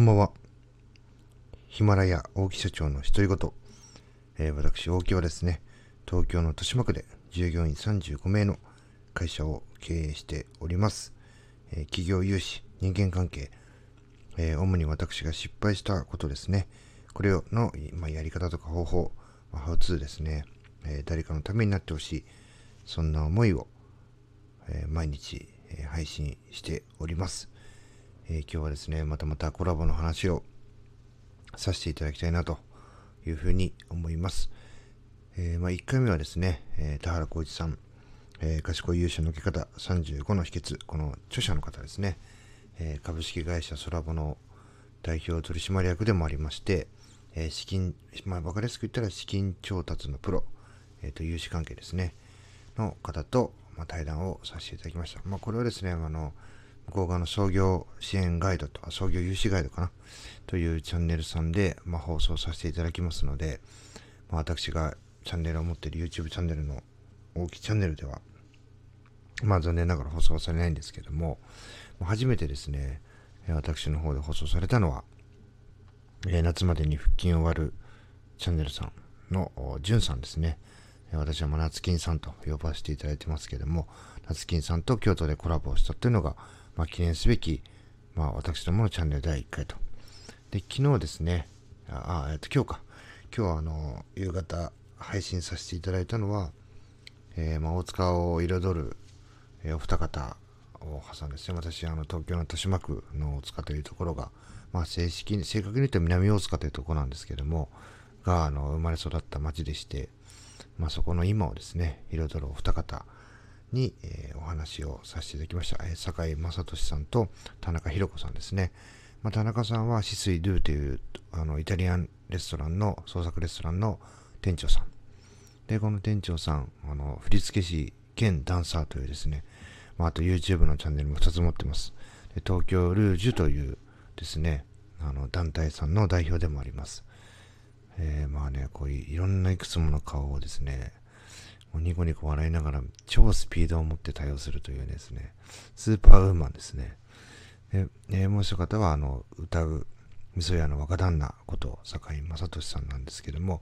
こんばんは。ヒマラヤ大木社長の独り言。えー、私、大木はですね、東京の豊島区で従業員35名の会社を経営しております。えー、企業融資、人間関係、えー、主に私が失敗したことですね。これをの、まあ、やり方とか方法、ハウツーですね、え誰かのためになってほしい。そんな思いを、え毎日、え配信しております。え、今日はですね、またまたコラボの話をさせていただきたいなというふうに思います。えー、まあ、1回目はですね、えー、田原浩一さん、えー、賢い優秀の受け方35の秘訣、この著者の方ですね、え株式会社ソラボの代表取締役でもありまして、え資金、まあ、分かりやすく言ったら資金調達のプロ、えー、と融資関係ですね、の方と、まあ、対談をさせていただきました。まあ、これはですね、あの、向こう側の創業支援ガイドと、創業融資ガイドかな？というチャンネルさんで、まあ、放送させていただきますので、まあ、私がチャンネルを持っている YouTube チャンネルの大きいチャンネルでは、まあ残念ながら放送されないんですけども、初めてですね、私の方で放送されたのは、え夏までに腹筋を割るチャンネルさんのじゅんさんですね。私はま夏金さんと呼ばせていただいてますけども、夏金さんと京都でコラボをしたというのが、まあ、記念すべき、まあ、私どものチャンネル第1回と。で、昨日ですね、あ、あえっと、今日か。今日は、あの、夕方配信させていただいたのは、えー、まあ、大塚を彩る、えー、お二方を挟んでですね、私、あの、東京の豊島区の大塚というところが、まあ、正式に、正確に言うと南大塚というところなんですけども、が、あの、生まれ育った町でして、まあ、そこの今をですね、彩るお二方、に、えー、お話をさせていただきました。えー、坂井正俊さんと田中弘子さんですね。まあ、田中さんはシスイドゥというあのイタリアンレストランの創作レストランの店長さん。で、この店長さん、あの振付師兼ダンサーというですね、まあ、あと YouTube のチャンネルも2つ持ってます。で東京ルージュというですね、あの団体さんの代表でもあります。えー、まあね、こういういろんないくつもの顔をですね、ニコニコ笑いながら超スピードを持って対応するというですね、スーパーウーマンですね。で、えもう一方は、あの、歌う、味噌屋の若旦那こと坂井正俊さんなんですけども、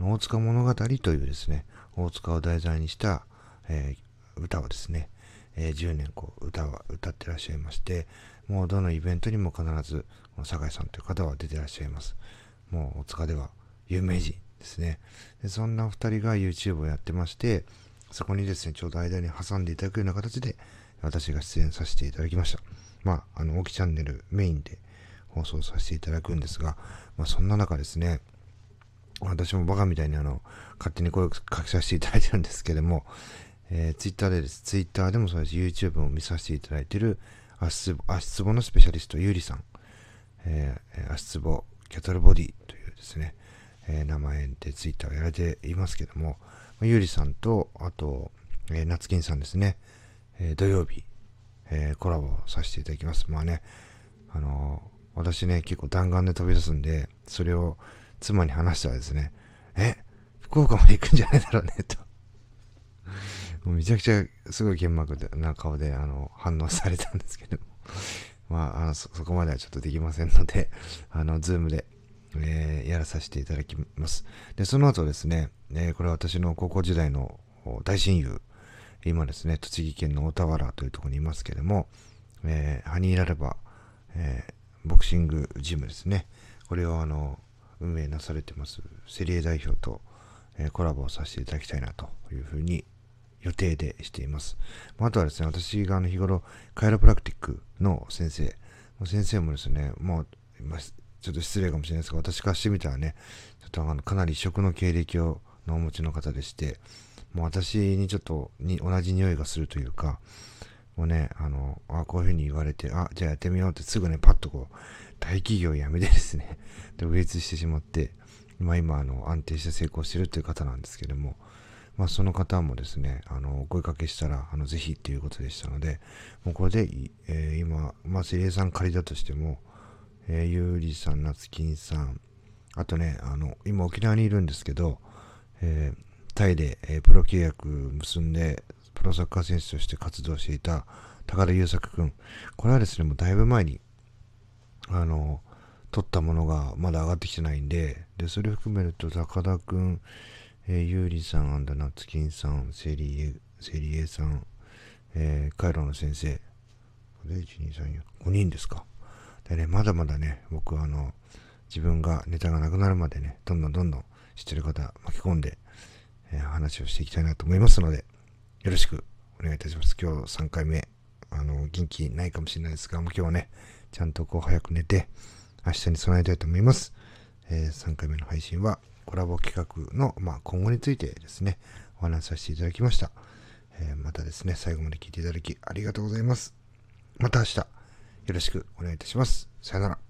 大塚物語というですね、大塚を題材にした、えー、歌をですね、えー、10年こう歌は歌ってらっしゃいまして、もうどのイベントにも必ず、この酒井さんという方は出てらっしゃいます。もう大塚では有名人ですね。でそんな2人が YouTube をやってまして、そこにですね、ちょうど間に挟んでいただくような形で、私が出演させていただきました。まあ、あの、大きチャンネルメインで放送させていただくんですが、まあ、そんな中ですね、私もバカみたいにあの、勝手に声を書きさせていただいてるんですけども、えー、Twitter でです、Twitter でもそうです、YouTube を見させていただいてる足つぼのスペシャリスト、ゆうりさん、えー、足つぼキャトルボディというですね、えー、名前でツイッターをやられていますけども、ゆうりさんと、あと、えー、夏金さんですね、えー、土曜日、えー、コラボさせていただきます。まあね、あのー、私ね、結構弾丸で飛び出すんで、それを妻に話したらですね、え、福岡まで行くんじゃないだろうね、と。もうめちゃくちゃすごい剣幕な顔であの反応されたんですけどもまあ、あのそこまではちょっとできませんので、あの、ズームでえー、やらさせていただきます。で、その後ですね、えー、これは私の高校時代の大親友、今ですね、栃木県の大田原というところにいますけれども、えー、ハニーラルバ、えボクシングジムですね。これをあの、運営なされてます、セリエ代表と、えコラボをさせていただきたいなというふうに予定でしています。あとはですね、私があの日頃、カイロプラクティックの先生、先生もですね、もう、ちょっと失礼かもしれないですが、私からしてみたらね、ちょっとあのかなり食の経歴をのお持ちの方でして、もう私にちょっとに同じ匂いがするというか、もうね、あの、あこういうふうに言われて、あ、じゃあやってみようってすぐね、パッとこう、大企業辞めてですね、独立してしまって、まあ今、あの、安定して成功してるという方なんですけども、まあその方もですね、あの、お声かけしたら、あの、ぜひっていうことでしたので、もうこれで、えー、今、まあ、セリエさん借りだとしても、えー、ゆうりさん、なつきんさん、あとね、あの、今沖縄にいるんですけど、えー、タイで、えー、プロ契約結んで、プロサッカー選手として活動していた高田優作くん。これはですね、もうだいぶ前に、あの、撮ったものがまだ上がってきてないんで、で、それを含めると、高田くん、えー、ゆうりさん、アンダナツキンさん、セリエ、セリエさん、えー、カイロの先生、で、1、2、3、4、5人ですか。でね、まだまだね、僕はあの、自分がネタがなくなるまでね、どんどんどんどん知ってる方巻き込んで、えー、話をしていきたいなと思いますので、よろしくお願いいたします。今日3回目、あの、元気ないかもしれないですが、もう今日はね、ちゃんとこう早く寝て、明日に備えたいと思います。えー、3回目の配信はコラボ企画の、まあ、今後についてですね、お話しさせていただきました。えー、またですね、最後まで聞いていただきありがとうございます。また明日、よろしくお願いいたします。さよなら。